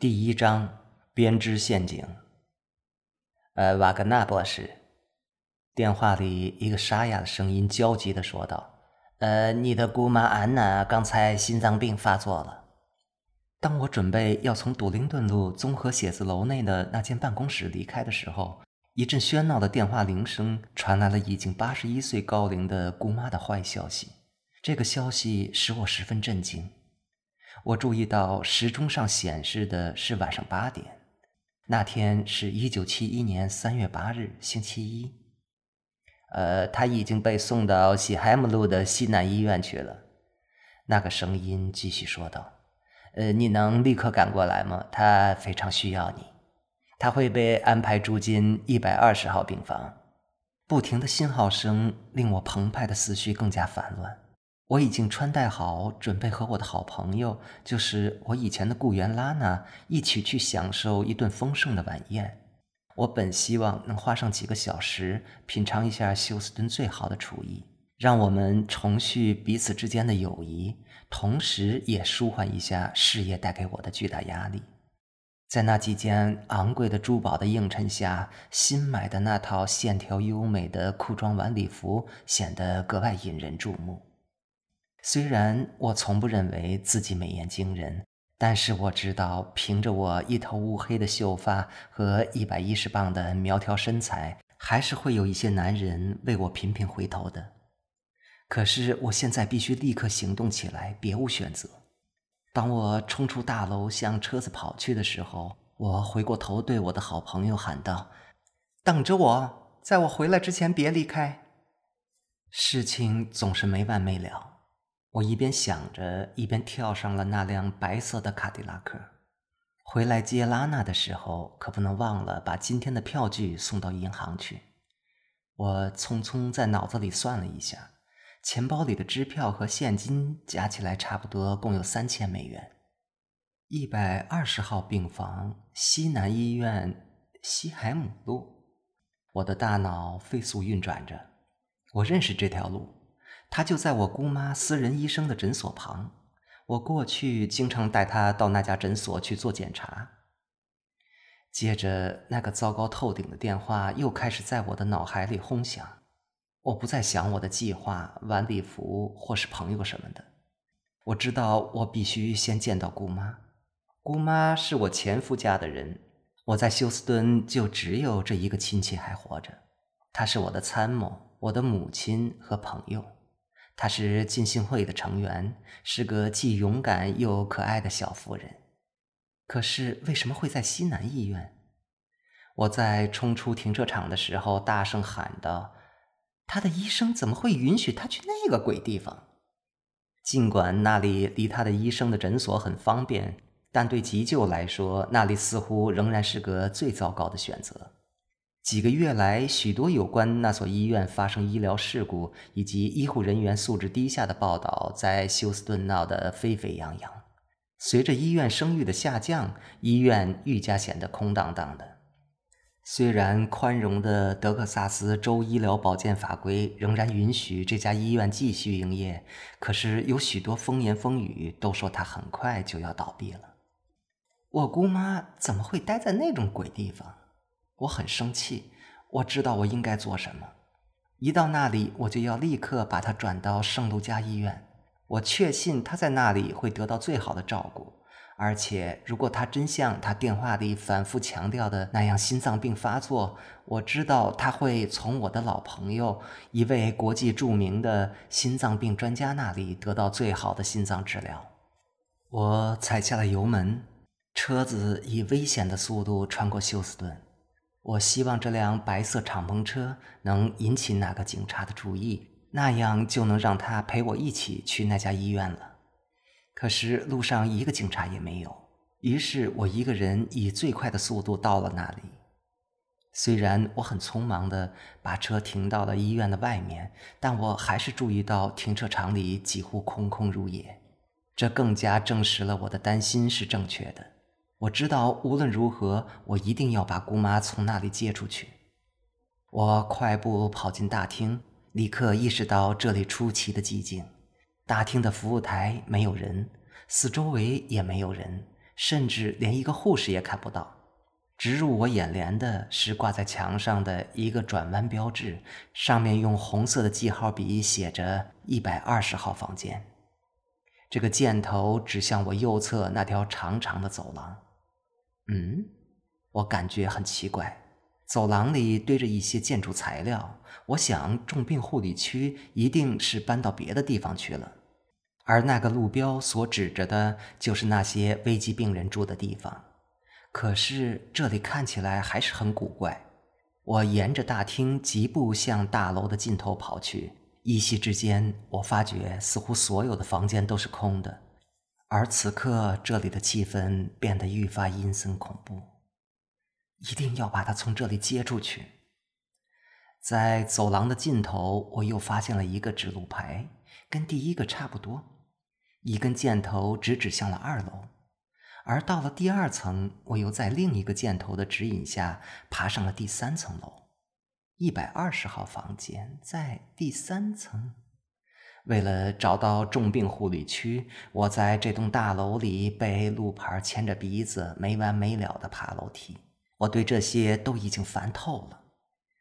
第一章编织陷阱。呃，瓦格纳博士，电话里一个沙哑的声音焦急地说道：“呃，你的姑妈安娜刚才心脏病发作了。”当我准备要从杜灵顿路综合写字楼内的那间办公室离开的时候，一阵喧闹的电话铃声传来了已经八十一岁高龄的姑妈的坏消息。这个消息使我十分震惊。我注意到时钟上显示的是晚上八点，那天是一九七一年三月八日，星期一。呃，他已经被送到西海姆路的西南医院去了。那个声音继续说道：“呃，你能立刻赶过来吗？他非常需要你。他会被安排住进一百二十号病房。”不停的信号声令我澎湃的思绪更加烦乱。我已经穿戴好，准备和我的好朋友，就是我以前的雇员拉娜，一起去享受一顿丰盛的晚宴。我本希望能花上几个小时，品尝一下休斯顿最好的厨艺，让我们重续彼此之间的友谊，同时也舒缓一下事业带给我的巨大压力。在那几件昂贵的珠宝的映衬下，新买的那套线条优美的裤装晚礼服显得格外引人注目。虽然我从不认为自己美艳惊人，但是我知道，凭着我一头乌黑的秀发和一百一十磅的苗条身材，还是会有一些男人为我频频回头的。可是我现在必须立刻行动起来，别无选择。当我冲出大楼向车子跑去的时候，我回过头对我的好朋友喊道：“等着我，在我回来之前别离开。”事情总是没完没了。我一边想着，一边跳上了那辆白色的卡迪拉克。回来接拉娜的时候，可不能忘了把今天的票据送到银行去。我匆匆在脑子里算了一下，钱包里的支票和现金加起来差不多共有三千美元。一百二十号病房，西南医院，西海姆路。我的大脑飞速运转着，我认识这条路。他就在我姑妈私人医生的诊所旁。我过去经常带他到那家诊所去做检查。接着，那个糟糕透顶的电话又开始在我的脑海里轰响。我不再想我的计划、晚礼服或是朋友什么的。我知道我必须先见到姑妈。姑妈是我前夫家的人。我在休斯敦就只有这一个亲戚还活着。她是我的参谋、我的母亲和朋友。她是浸信会的成员，是个既勇敢又可爱的小妇人。可是为什么会在西南医院？我在冲出停车场的时候大声喊道：“他的医生怎么会允许他去那个鬼地方？尽管那里离他的医生的诊所很方便，但对急救来说，那里似乎仍然是个最糟糕的选择。”几个月来，许多有关那所医院发生医疗事故以及医护人员素质低下的报道在休斯顿闹得沸沸扬扬。随着医院声誉的下降，医院愈加显得空荡荡的。虽然宽容的德克萨斯州医疗保健法规仍然允许这家医院继续营业，可是有许多风言风语都说它很快就要倒闭了。我姑妈怎么会待在那种鬼地方？我很生气，我知道我应该做什么。一到那里，我就要立刻把他转到圣路加医院。我确信他在那里会得到最好的照顾，而且如果他真像他电话里反复强调的那样心脏病发作，我知道他会从我的老朋友、一位国际著名的心脏病专家那里得到最好的心脏治疗。我踩下了油门，车子以危险的速度穿过休斯顿。我希望这辆白色敞篷车能引起哪个警察的注意，那样就能让他陪我一起去那家医院了。可是路上一个警察也没有，于是我一个人以最快的速度到了那里。虽然我很匆忙地把车停到了医院的外面，但我还是注意到停车场里几乎空空如也，这更加证实了我的担心是正确的。我知道，无论如何，我一定要把姑妈从那里接出去。我快步跑进大厅，立刻意识到这里出奇的寂静。大厅的服务台没有人，四周围也没有人，甚至连一个护士也看不到。直入我眼帘的是挂在墙上的一个转弯标志，上面用红色的记号笔写着“一百二十号房间”。这个箭头指向我右侧那条长长的走廊。嗯，我感觉很奇怪。走廊里堆着一些建筑材料，我想重病护理区一定是搬到别的地方去了，而那个路标所指着的就是那些危急病人住的地方。可是这里看起来还是很古怪。我沿着大厅疾步向大楼的尽头跑去，一夕之间，我发觉似乎所有的房间都是空的，而此刻这里的气氛变得愈发阴森恐怖。一定要把他从这里接出去。在走廊的尽头，我又发现了一个指路牌，跟第一个差不多，一根箭头直指向了二楼。而到了第二层，我又在另一个箭头的指引下爬上了第三层楼。一百二十号房间在第三层。为了找到重病护理区，我在这栋大楼里被路牌牵着鼻子，没完没了的爬楼梯。我对这些都已经烦透了，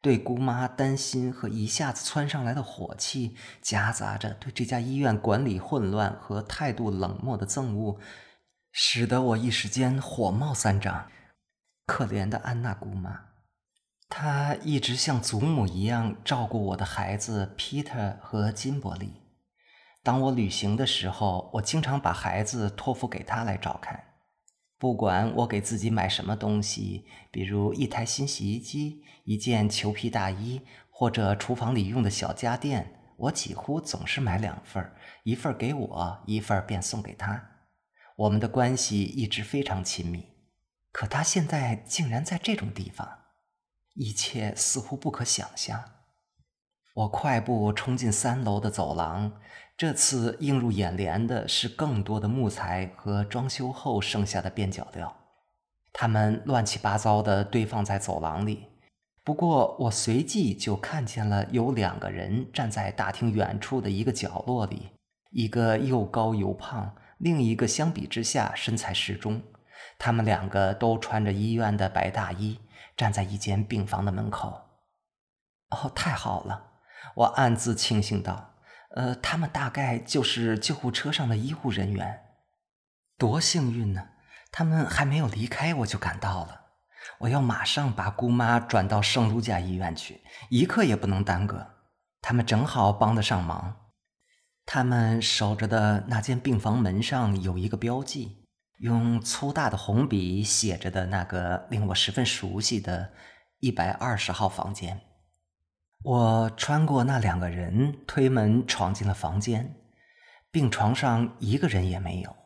对姑妈担心和一下子窜上来的火气，夹杂着对这家医院管理混乱和态度冷漠的憎恶，使得我一时间火冒三丈。可怜的安娜姑妈，她一直像祖母一样照顾我的孩子 Peter 和金伯利。当我旅行的时候，我经常把孩子托付给他来照看。不管我给自己买什么东西，比如一台新洗衣机、一件裘皮大衣，或者厨房里用的小家电，我几乎总是买两份一份给我，一份便送给他。我们的关系一直非常亲密。可他现在竟然在这种地方，一切似乎不可想象。我快步冲进三楼的走廊，这次映入眼帘的是更多的木材和装修后剩下的边角料，它们乱七八糟地堆放在走廊里。不过，我随即就看见了有两个人站在大厅远处的一个角落里，一个又高又胖，另一个相比之下身材适中。他们两个都穿着医院的白大衣，站在一间病房的门口。哦，太好了！我暗自庆幸道：“呃，他们大概就是救护车上的医护人员，多幸运呢！他们还没有离开，我就赶到了。我要马上把姑妈转到圣卢加医院去，一刻也不能耽搁。他们正好帮得上忙。他们守着的那间病房门上有一个标记，用粗大的红笔写着的那个令我十分熟悉的“一百二十号房间”。”我穿过那两个人，推门闯进了房间。病床上一个人也没有。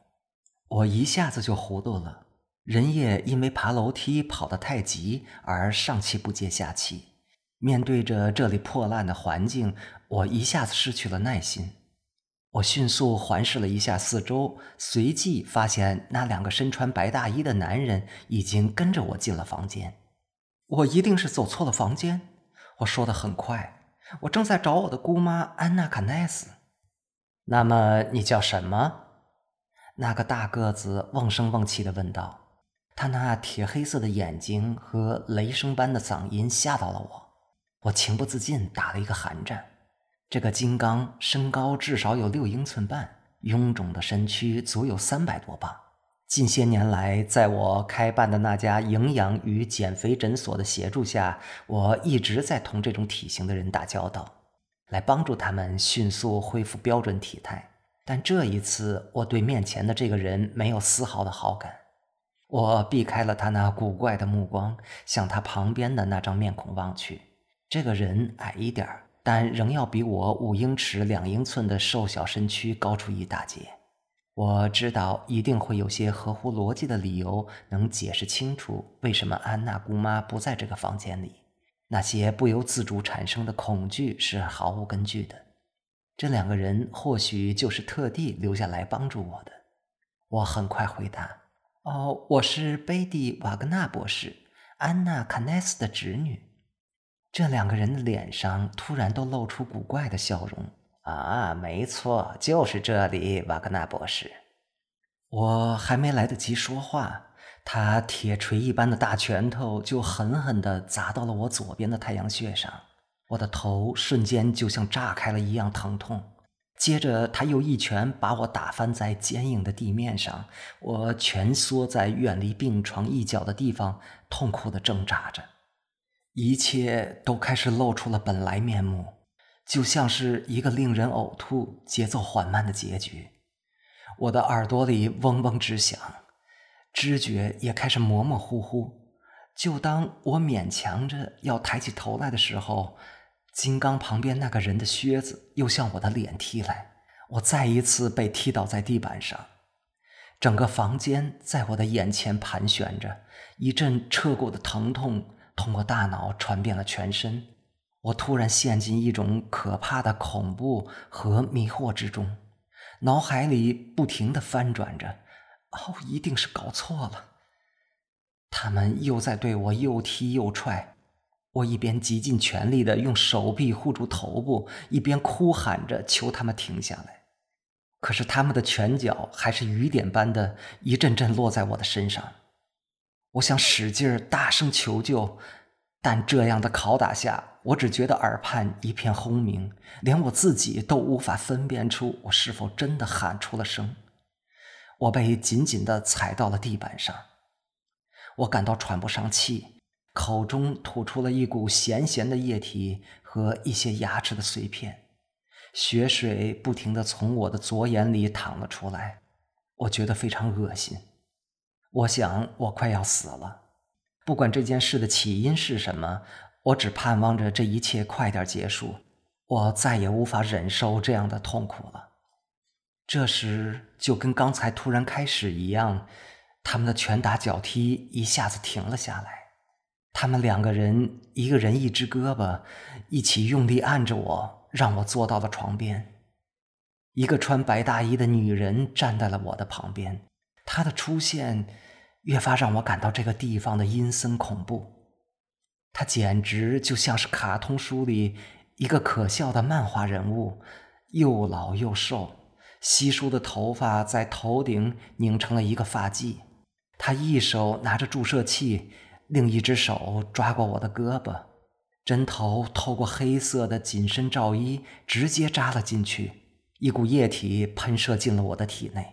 我一下子就糊涂了。人也因为爬楼梯跑得太急而上气不接下气。面对着这里破烂的环境，我一下子失去了耐心。我迅速环视了一下四周，随即发现那两个身穿白大衣的男人已经跟着我进了房间。我一定是走错了房间。我说的很快，我正在找我的姑妈安娜卡奈斯。那么你叫什么？那个大个子瓮声瓮气的问道。他那铁黑色的眼睛和雷声般的嗓音吓到了我，我情不自禁打了一个寒战。这个金刚身高至少有六英寸半，臃肿的身躯足有三百多磅。近些年来，在我开办的那家营养与减肥诊所的协助下，我一直在同这种体型的人打交道，来帮助他们迅速恢复标准体态。但这一次，我对面前的这个人没有丝毫的好感。我避开了他那古怪的目光，向他旁边的那张面孔望去。这个人矮一点儿但仍要比我五英尺两英寸的瘦小身躯高出一大截。我知道一定会有些合乎逻辑的理由能解释清楚为什么安娜姑妈不在这个房间里。那些不由自主产生的恐惧是毫无根据的。这两个人或许就是特地留下来帮助我的。我很快回答：“哦，我是贝蒂·瓦格纳博士，安娜·卡奈斯的侄女。”这两个人的脸上突然都露出古怪的笑容。啊，没错，就是这里，瓦格纳博士。我还没来得及说话，他铁锤一般的大拳头就狠狠地砸到了我左边的太阳穴上，我的头瞬间就像炸开了一样疼痛。接着，他又一拳把我打翻在坚硬的地面上，我蜷缩在远离病床一角的地方，痛苦地挣扎着。一切都开始露出了本来面目，就像是一个令人呕吐、节奏缓慢的结局。我的耳朵里嗡嗡直响，知觉也开始模模糊糊。就当我勉强着要抬起头来的时候，金刚旁边那个人的靴子又向我的脸踢来，我再一次被踢倒在地板上。整个房间在我的眼前盘旋着，一阵彻骨的疼痛通过大脑传遍了全身。我突然陷进一种可怕的恐怖和迷惑之中。脑海里不停的翻转着，哦，一定是搞错了。他们又在对我又踢又踹，我一边极尽全力的用手臂护住头部，一边哭喊着求他们停下来。可是他们的拳脚还是雨点般的一阵阵落在我的身上。我想使劲儿大声求救。但这样的拷打下，我只觉得耳畔一片轰鸣，连我自己都无法分辨出我是否真的喊出了声。我被紧紧地踩到了地板上，我感到喘不上气，口中吐出了一股咸咸的液体和一些牙齿的碎片，血水不停地从我的左眼里淌了出来，我觉得非常恶心。我想我快要死了。不管这件事的起因是什么，我只盼望着这一切快点结束。我再也无法忍受这样的痛苦了。这时，就跟刚才突然开始一样，他们的拳打脚踢一下子停了下来。他们两个人，一个人一只胳膊，一起用力按着我，让我坐到了床边。一个穿白大衣的女人站在了我的旁边，她的出现。越发让我感到这个地方的阴森恐怖，他简直就像是卡通书里一个可笑的漫画人物，又老又瘦，稀疏的头发在头顶拧成了一个发髻。他一手拿着注射器，另一只手抓过我的胳膊，针头透过黑色的紧身罩衣直接扎了进去，一股液体喷射进了我的体内。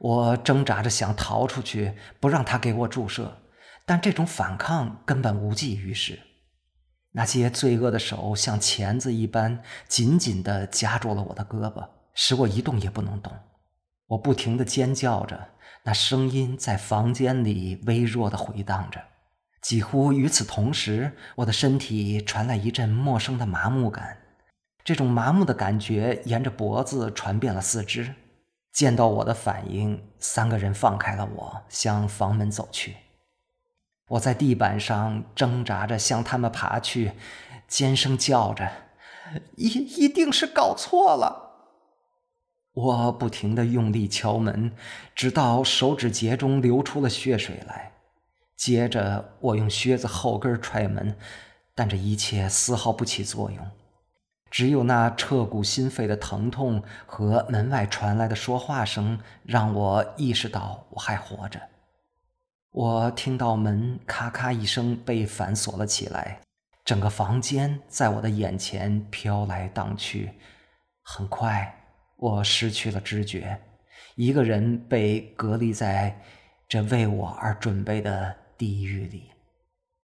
我挣扎着想逃出去，不让他给我注射，但这种反抗根本无济于事。那些罪恶的手像钳子一般紧紧地夹住了我的胳膊，使我一动也不能动。我不停地尖叫着，那声音在房间里微弱地回荡着。几乎与此同时，我的身体传来一阵陌生的麻木感，这种麻木的感觉沿着脖子传遍了四肢。见到我的反应，三个人放开了我，向房门走去。我在地板上挣扎着向他们爬去，尖声叫着：“一一定是搞错了。”我不停地用力敲门，直到手指节中流出了血水来。接着，我用靴子后跟踹门，但这一切丝毫不起作用。只有那彻骨心肺的疼痛和门外传来的说话声，让我意识到我还活着。我听到门咔咔一声被反锁了起来，整个房间在我的眼前飘来荡去。很快，我失去了知觉，一个人被隔离在这为我而准备的地狱里。